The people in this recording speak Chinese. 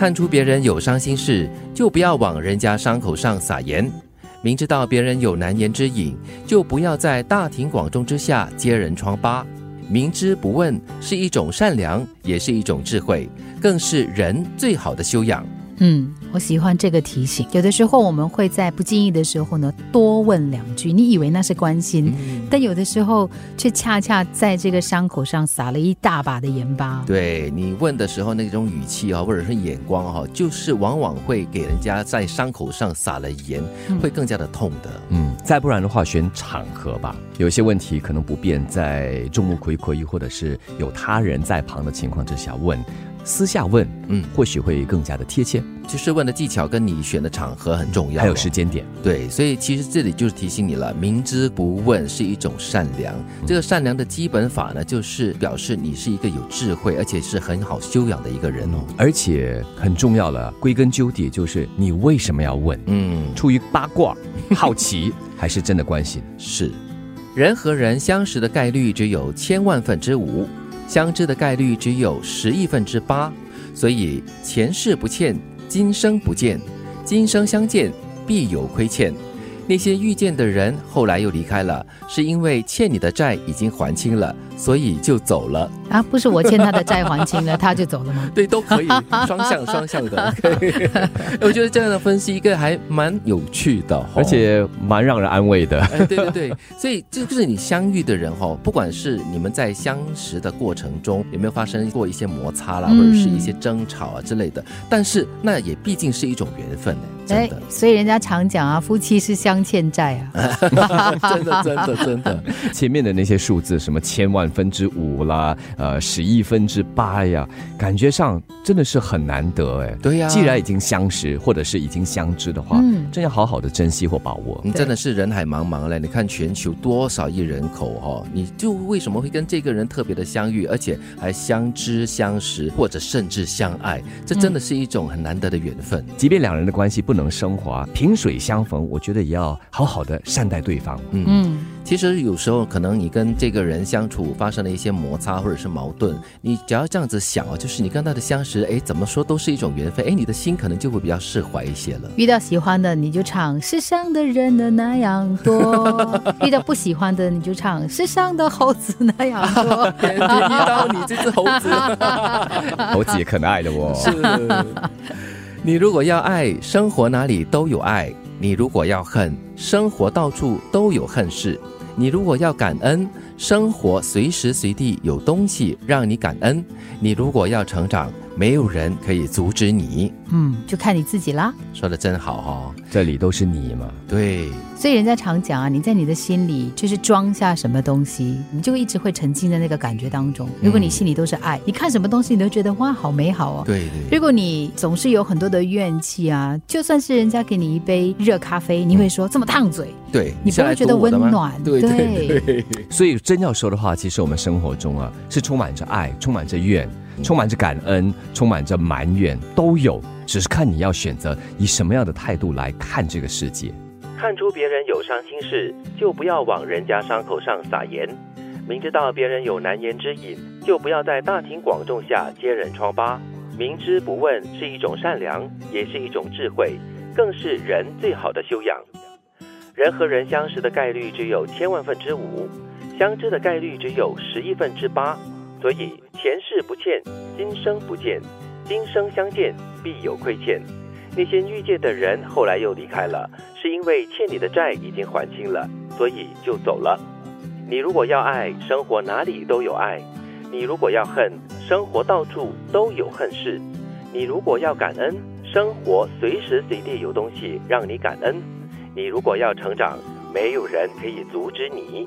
看出别人有伤心事，就不要往人家伤口上撒盐。明知道别人有难言之隐，就不要在大庭广众之下揭人疮疤。明知不问是一种善良，也是一种智慧，更是人最好的修养。嗯，我喜欢这个提醒。有的时候我们会在不经意的时候呢，多问两句，你以为那是关心，但有的时候却恰恰在这个伤口上撒了一大把的盐巴。对你问的时候那种语气啊，或者是眼光哈，就是往往会给人家在伤口上撒了盐，会更加的痛的。嗯，再不然的话，选场合吧。有些问题可能不便在众目睽睽，或者是有他人在旁的情况之下问。私下问，嗯，或许会更加的贴切。就是问的技巧跟你选的场合很重要，还有时间点。对，所以其实这里就是提醒你了，明知不问是一种善良。这个善良的基本法呢，就是表示你是一个有智慧，而且是很好修养的一个人哦。而且很重要了，归根究底就是你为什么要问？嗯，出于八卦、好奇，还是真的关心？是，人和人相识的概率只有千万分之五。相知的概率只有十亿分之八，所以前世不欠，今生不见；今生相见，必有亏欠。那些遇见的人，后来又离开了，是因为欠你的债已经还清了，所以就走了啊？不是我欠他的债还清了，他就走了吗？对，都可以，双向双向的。我觉得这样的分析一个还蛮有趣的，而且蛮让人安慰的。对对对，所以这就是你相遇的人哈，不管是你们在相识的过程中有没有发生过一些摩擦啦，或者是一些争吵啊之类的，但是那也毕竟是一种缘分呢。真的，所以人家常讲啊，夫妻是相欠债啊，真的真的真的。前面的那些数字，什么千万分之五啦，呃，十亿分之八呀，感觉上真的是很难得哎。对呀，既然已经相识或者是已经相知的话，嗯，真要好好的珍惜或把握。你真的是人海茫茫嘞，你看全球多少亿人口哈，你就为什么会跟这个人特别的相遇，而且还相知相识，或者甚至相爱，这真的是一种很难得的缘分。即便两人的关系不能。能升华，萍水相逢，我觉得也要好好的善待对方。嗯嗯，其实有时候可能你跟这个人相处发生了一些摩擦或者是矛盾，你只要这样子想啊，就是你跟他的相识，哎，怎么说都是一种缘分，哎，你的心可能就会比较释怀一些了。遇到喜欢的你就唱世上的人的那样多，遇到不喜欢的你就唱世上的猴子那样多。遇到你这只猴子，猴子也可爱的哦。是。你如果要爱，生活哪里都有爱；你如果要恨，生活到处都有恨事；你如果要感恩，生活随时随地有东西让你感恩；你如果要成长，没有人可以阻止你。嗯，就看你自己啦。说的真好哈，这里都是你嘛。对。所以人家常讲啊，你在你的心里就是装下什么东西，你就一直会沉浸在那个感觉当中。如果你心里都是爱，你看什么东西你都觉得哇，好美好哦。对对。如果你总是有很多的怨气啊，就算是人家给你一杯热咖啡，你会说这么烫嘴，对你不会觉得温暖。对对对。所以真要说的话，其实我们生活中啊，是充满着爱，充满着怨，充满着感恩，充满着埋怨，都有。只是看你要选择以什么样的态度来看这个世界。看出别人有伤心事，就不要往人家伤口上撒盐；明知道别人有难言之隐，就不要在大庭广众下揭人疮疤。明知不问是一种善良，也是一种智慧，更是人最好的修养。人和人相识的概率只有千万分之五，相知的概率只有十亿分之八。所以前世不欠，今生不见；今生相见，必有亏欠。那些遇见的人后来又离开了，是因为欠你的债已经还清了，所以就走了。你如果要爱，生活哪里都有爱；你如果要恨，生活到处都有恨事；你如果要感恩，生活随时随地有东西让你感恩；你如果要成长，没有人可以阻止你。